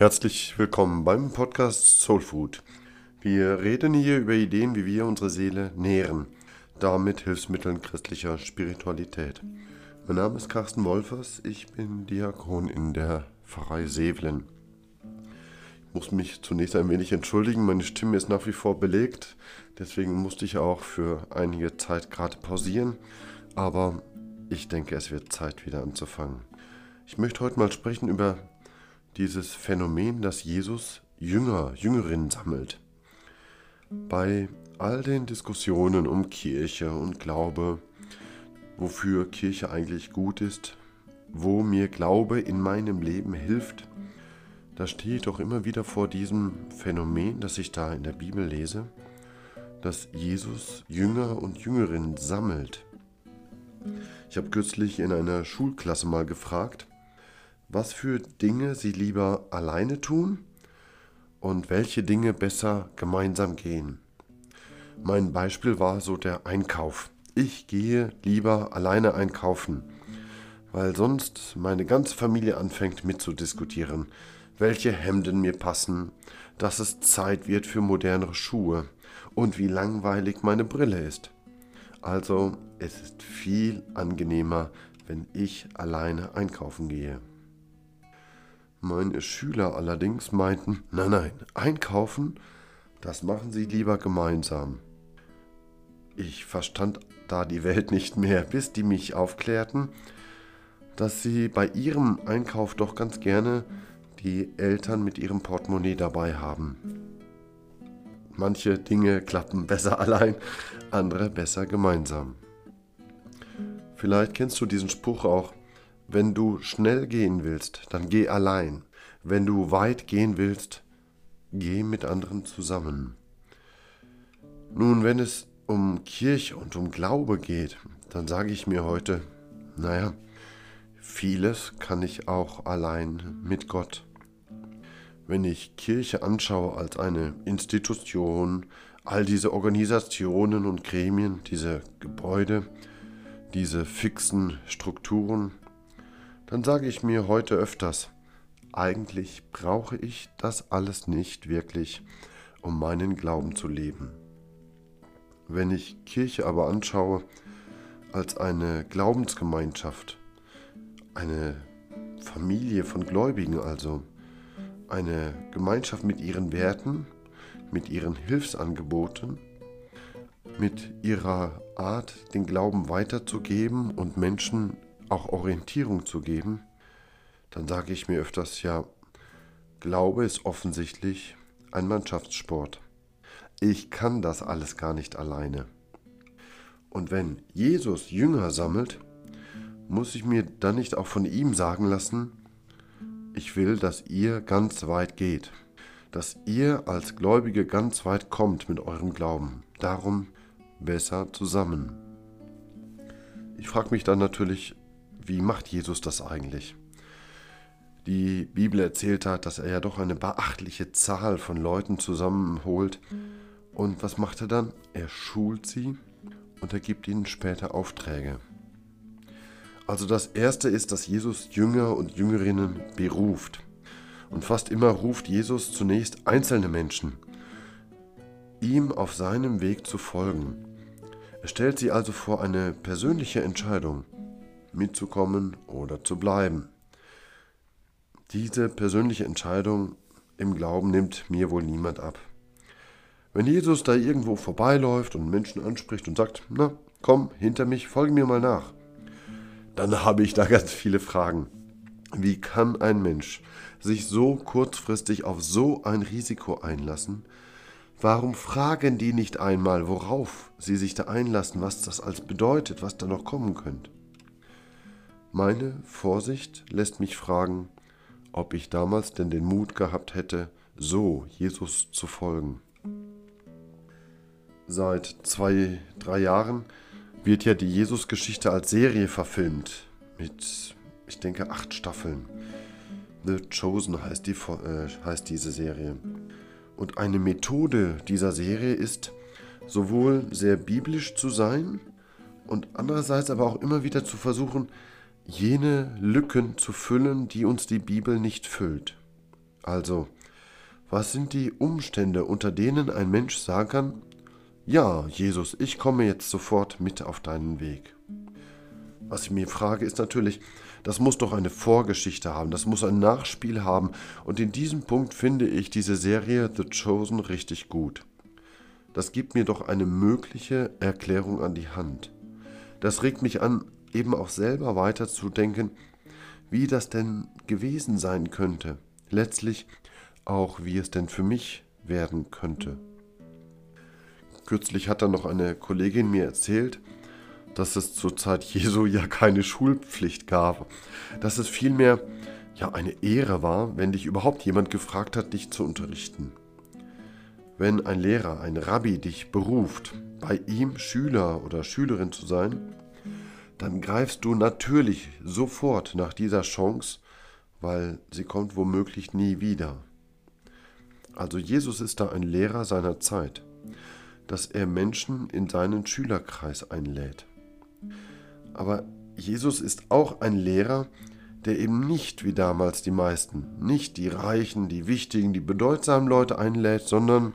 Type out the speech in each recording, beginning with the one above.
Herzlich willkommen beim Podcast Soul Food. Wir reden hier über Ideen, wie wir unsere Seele nähren, damit Hilfsmitteln christlicher Spiritualität. Mein Name ist Carsten Wolfers, ich bin Diakon in der Pfarrei Sevelen. Ich muss mich zunächst ein wenig entschuldigen, meine Stimme ist nach wie vor belegt, deswegen musste ich auch für einige Zeit gerade pausieren, aber ich denke, es wird Zeit wieder anzufangen. Ich möchte heute mal sprechen über dieses Phänomen, dass Jesus Jünger, Jüngerinnen sammelt. Bei all den Diskussionen um Kirche und Glaube, wofür Kirche eigentlich gut ist, wo mir Glaube in meinem Leben hilft, da stehe ich doch immer wieder vor diesem Phänomen, das ich da in der Bibel lese, dass Jesus Jünger und Jüngerinnen sammelt. Ich habe kürzlich in einer Schulklasse mal gefragt, was für Dinge sie lieber alleine tun und welche Dinge besser gemeinsam gehen. Mein Beispiel war so der Einkauf. Ich gehe lieber alleine einkaufen, weil sonst meine ganze Familie anfängt mitzudiskutieren, welche Hemden mir passen, dass es Zeit wird für modernere Schuhe und wie langweilig meine Brille ist. Also es ist viel angenehmer, wenn ich alleine einkaufen gehe. Meine Schüler allerdings meinten, nein, nein, einkaufen, das machen sie lieber gemeinsam. Ich verstand da die Welt nicht mehr, bis die mich aufklärten, dass sie bei ihrem Einkauf doch ganz gerne die Eltern mit ihrem Portemonnaie dabei haben. Manche Dinge klappen besser allein, andere besser gemeinsam. Vielleicht kennst du diesen Spruch auch, wenn du schnell gehen willst, dann geh allein. Wenn du weit gehen willst, geh mit anderen zusammen. Nun, wenn es um Kirche und um Glaube geht, dann sage ich mir heute, naja, vieles kann ich auch allein mit Gott. Wenn ich Kirche anschaue als eine Institution, all diese Organisationen und Gremien, diese Gebäude, diese fixen Strukturen, dann sage ich mir heute öfters, eigentlich brauche ich das alles nicht wirklich, um meinen Glauben zu leben. Wenn ich Kirche aber anschaue als eine Glaubensgemeinschaft, eine Familie von Gläubigen also, eine Gemeinschaft mit ihren Werten, mit ihren Hilfsangeboten, mit ihrer Art, den Glauben weiterzugeben und Menschen auch Orientierung zu geben, dann sage ich mir öfters ja, Glaube ist offensichtlich ein Mannschaftssport. Ich kann das alles gar nicht alleine. Und wenn Jesus Jünger sammelt, muss ich mir dann nicht auch von ihm sagen lassen, ich will, dass ihr ganz weit geht, dass ihr als Gläubige ganz weit kommt mit eurem Glauben. Darum besser zusammen. Ich frage mich dann natürlich, wie macht Jesus das eigentlich? Die Bibel erzählt hat, dass er ja doch eine beachtliche Zahl von Leuten zusammenholt. Und was macht er dann? Er schult sie und er gibt ihnen später Aufträge. Also das Erste ist, dass Jesus Jünger und Jüngerinnen beruft. Und fast immer ruft Jesus zunächst einzelne Menschen, ihm auf seinem Weg zu folgen. Er stellt sie also vor eine persönliche Entscheidung mitzukommen oder zu bleiben. Diese persönliche Entscheidung im Glauben nimmt mir wohl niemand ab. Wenn Jesus da irgendwo vorbeiläuft und Menschen anspricht und sagt, na, komm hinter mich, folge mir mal nach, dann habe ich da ganz viele Fragen. Wie kann ein Mensch sich so kurzfristig auf so ein Risiko einlassen? Warum fragen die nicht einmal, worauf sie sich da einlassen, was das als bedeutet, was da noch kommen könnte? Meine Vorsicht lässt mich fragen, ob ich damals denn den Mut gehabt hätte, so Jesus zu folgen. Seit zwei, drei Jahren wird ja die Jesus-Geschichte als Serie verfilmt. Mit, ich denke, acht Staffeln. The Chosen heißt, die, äh, heißt diese Serie. Und eine Methode dieser Serie ist, sowohl sehr biblisch zu sein und andererseits aber auch immer wieder zu versuchen, jene Lücken zu füllen, die uns die Bibel nicht füllt. Also, was sind die Umstände, unter denen ein Mensch sagen kann, ja, Jesus, ich komme jetzt sofort mit auf deinen Weg? Was ich mir frage, ist natürlich, das muss doch eine Vorgeschichte haben, das muss ein Nachspiel haben, und in diesem Punkt finde ich diese Serie The Chosen richtig gut. Das gibt mir doch eine mögliche Erklärung an die Hand. Das regt mich an, eben auch selber weiterzudenken, wie das denn gewesen sein könnte. Letztlich auch, wie es denn für mich werden könnte. Kürzlich hat dann noch eine Kollegin mir erzählt, dass es zur Zeit Jesu ja keine Schulpflicht gab, dass es vielmehr ja eine Ehre war, wenn dich überhaupt jemand gefragt hat, dich zu unterrichten. Wenn ein Lehrer, ein Rabbi dich beruft, bei ihm Schüler oder Schülerin zu sein, dann greifst du natürlich sofort nach dieser Chance, weil sie kommt womöglich nie wieder. Also Jesus ist da ein Lehrer seiner Zeit, dass er Menschen in seinen Schülerkreis einlädt. Aber Jesus ist auch ein Lehrer, der eben nicht wie damals die meisten, nicht die reichen, die wichtigen, die bedeutsamen Leute einlädt, sondern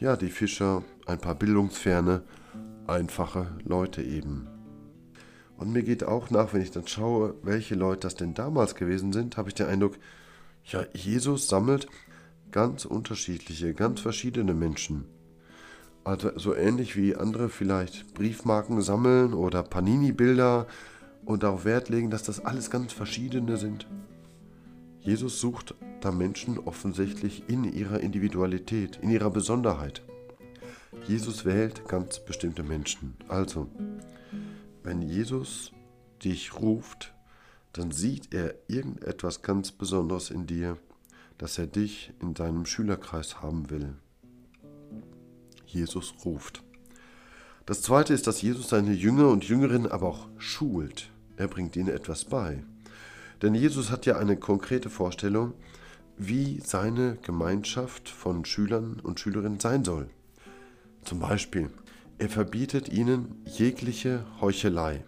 ja, die Fischer, ein paar bildungsferne, einfache Leute eben. Und mir geht auch nach, wenn ich dann schaue, welche Leute das denn damals gewesen sind, habe ich den Eindruck, ja, Jesus sammelt ganz unterschiedliche, ganz verschiedene Menschen. Also so ähnlich wie andere vielleicht Briefmarken sammeln oder Panini-Bilder und darauf Wert legen, dass das alles ganz verschiedene sind. Jesus sucht da Menschen offensichtlich in ihrer Individualität, in ihrer Besonderheit. Jesus wählt ganz bestimmte Menschen. Also, wenn Jesus dich ruft, dann sieht er irgendetwas ganz Besonderes in dir, dass er dich in seinem Schülerkreis haben will. Jesus ruft. Das zweite ist, dass Jesus seine Jünger und Jüngerinnen aber auch schult. Er bringt ihnen etwas bei. Denn Jesus hat ja eine konkrete Vorstellung, wie seine Gemeinschaft von Schülern und Schülerinnen sein soll. Zum Beispiel, er verbietet ihnen jegliche Heuchelei.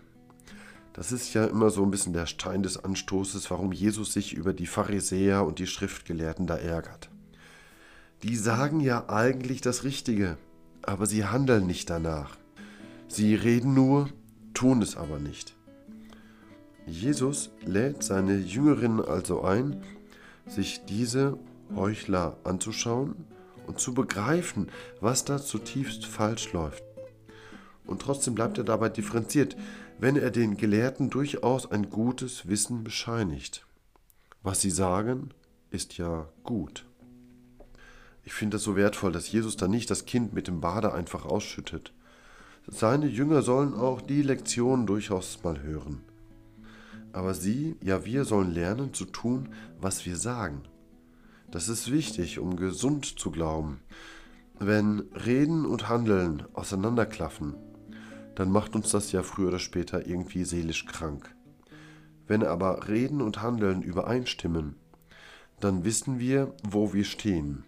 Das ist ja immer so ein bisschen der Stein des Anstoßes, warum Jesus sich über die Pharisäer und die Schriftgelehrten da ärgert. Die sagen ja eigentlich das Richtige, aber sie handeln nicht danach. Sie reden nur, tun es aber nicht. Jesus lädt seine Jüngerinnen also ein, sich diese Heuchler anzuschauen und zu begreifen, was da zutiefst falsch läuft. Und trotzdem bleibt er dabei differenziert, wenn er den Gelehrten durchaus ein gutes Wissen bescheinigt. Was sie sagen, ist ja gut. Ich finde das so wertvoll, dass Jesus da nicht das Kind mit dem Bade einfach ausschüttet. Seine Jünger sollen auch die Lektionen durchaus mal hören. Aber sie, ja wir sollen lernen zu tun, was wir sagen. Das ist wichtig, um gesund zu glauben. Wenn Reden und Handeln auseinanderklaffen, dann macht uns das ja früher oder später irgendwie seelisch krank. Wenn aber Reden und Handeln übereinstimmen, dann wissen wir, wo wir stehen.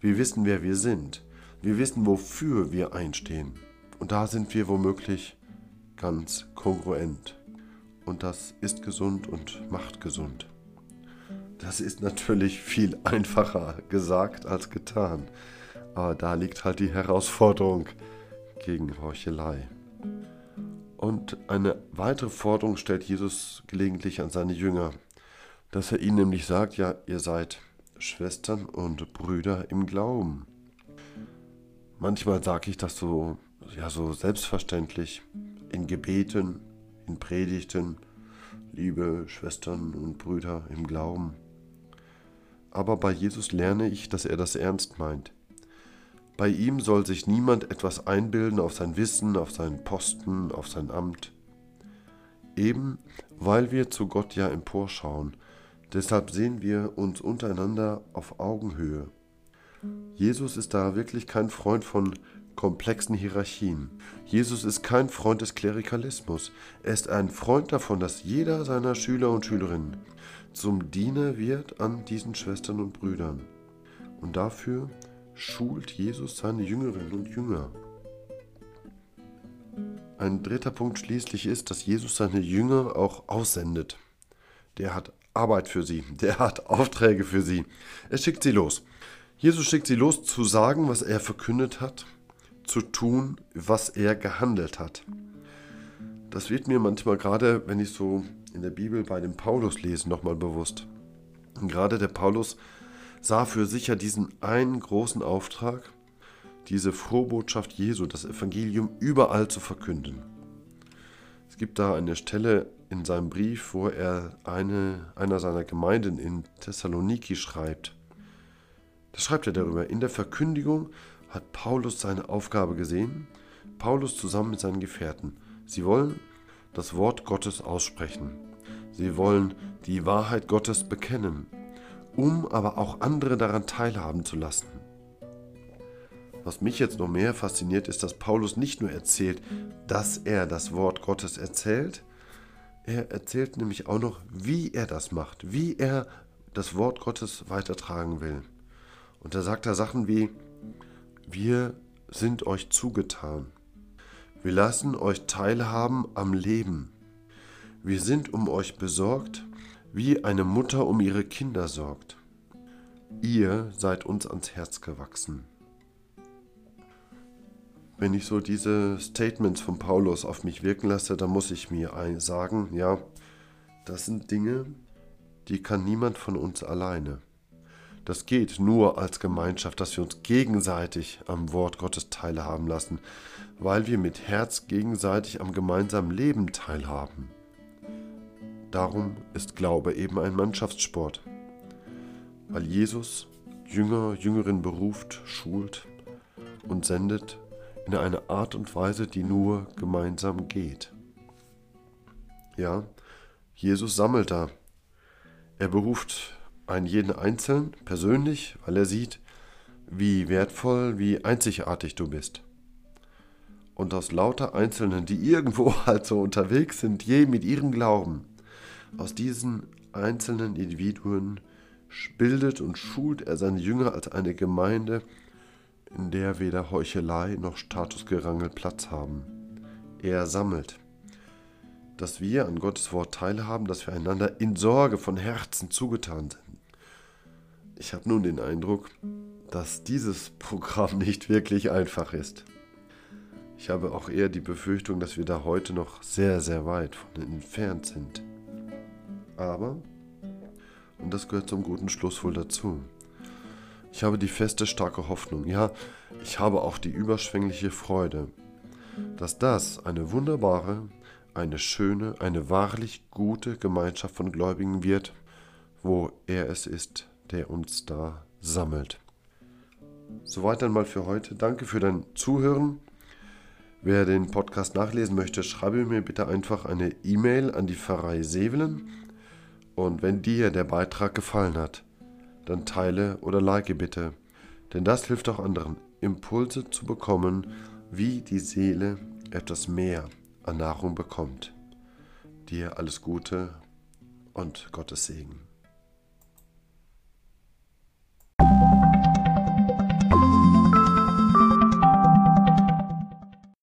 Wir wissen, wer wir sind. Wir wissen, wofür wir einstehen. Und da sind wir womöglich ganz kongruent. Und das ist gesund und macht gesund. Das ist natürlich viel einfacher gesagt als getan. Aber da liegt halt die Herausforderung gegen Heuchelei. Und eine weitere Forderung stellt Jesus gelegentlich an seine Jünger, dass er ihnen nämlich sagt, ja, ihr seid Schwestern und Brüder im Glauben. Manchmal sage ich das so, ja, so selbstverständlich in Gebeten, in Predigten, liebe Schwestern und Brüder im Glauben. Aber bei Jesus lerne ich, dass er das ernst meint. Bei ihm soll sich niemand etwas einbilden auf sein Wissen, auf seinen Posten, auf sein Amt. Eben weil wir zu Gott ja emporschauen, Deshalb sehen wir uns untereinander auf Augenhöhe. Jesus ist da wirklich kein Freund von komplexen Hierarchien. Jesus ist kein Freund des Klerikalismus. Er ist ein Freund davon, dass jeder seiner Schüler und Schülerinnen zum Diener wird an diesen Schwestern und Brüdern. Und dafür schult Jesus seine Jüngerinnen und Jünger. Ein dritter Punkt schließlich ist, dass Jesus seine Jünger auch aussendet. Der hat Arbeit für sie, der hat Aufträge für sie. Er schickt sie los. Jesus schickt sie los zu sagen, was er verkündet hat, zu tun, was er gehandelt hat. Das wird mir manchmal gerade, wenn ich so in der Bibel bei dem Paulus lese, nochmal bewusst. Gerade der Paulus sah für sich ja diesen einen großen Auftrag, diese Vorbotschaft Jesu, das Evangelium überall zu verkünden. Es gibt da eine Stelle in seinem Brief, wo er eine, einer seiner Gemeinden in Thessaloniki schreibt. Da schreibt er darüber, in der Verkündigung hat Paulus seine Aufgabe gesehen, Paulus zusammen mit seinen Gefährten. Sie wollen das Wort Gottes aussprechen. Sie wollen die Wahrheit Gottes bekennen, um aber auch andere daran teilhaben zu lassen. Was mich jetzt noch mehr fasziniert, ist, dass Paulus nicht nur erzählt, dass er das Wort Gottes erzählt, er erzählt nämlich auch noch, wie er das macht, wie er das Wort Gottes weitertragen will. Und da sagt er Sachen wie, wir sind euch zugetan. Wir lassen euch teilhaben am Leben. Wir sind um euch besorgt, wie eine Mutter um ihre Kinder sorgt. Ihr seid uns ans Herz gewachsen. Wenn ich so diese Statements von Paulus auf mich wirken lasse, dann muss ich mir sagen, ja, das sind Dinge, die kann niemand von uns alleine. Das geht nur als Gemeinschaft, dass wir uns gegenseitig am Wort Gottes teilhaben lassen, weil wir mit Herz gegenseitig am gemeinsamen Leben teilhaben. Darum ist Glaube eben ein Mannschaftssport, weil Jesus Jünger, Jüngerin beruft, schult und sendet in eine Art und Weise, die nur gemeinsam geht. Ja, Jesus sammelt da. Er beruft einen jeden Einzelnen persönlich, weil er sieht, wie wertvoll, wie einzigartig du bist. Und aus lauter Einzelnen, die irgendwo halt so unterwegs sind, je mit ihrem Glauben, aus diesen einzelnen Individuen bildet und schult er seine Jünger als eine Gemeinde, in der weder Heuchelei noch Statusgerangel Platz haben. Er sammelt, dass wir an Gottes Wort teilhaben, dass wir einander in Sorge von Herzen zugetan sind. Ich habe nun den Eindruck, dass dieses Programm nicht wirklich einfach ist. Ich habe auch eher die Befürchtung, dass wir da heute noch sehr, sehr weit von entfernt sind. Aber, und das gehört zum guten Schluss wohl dazu, ich habe die feste, starke Hoffnung, ja, ich habe auch die überschwängliche Freude, dass das eine wunderbare, eine schöne, eine wahrlich gute Gemeinschaft von Gläubigen wird, wo er es ist, der uns da sammelt. Soweit einmal für heute. Danke für dein Zuhören. Wer den Podcast nachlesen möchte, schreibe mir bitte einfach eine E-Mail an die Pfarrei Sevelen. Und wenn dir der Beitrag gefallen hat, dann teile oder like bitte, denn das hilft auch anderen, Impulse zu bekommen, wie die Seele etwas mehr an Nahrung bekommt. Dir alles Gute und Gottes Segen.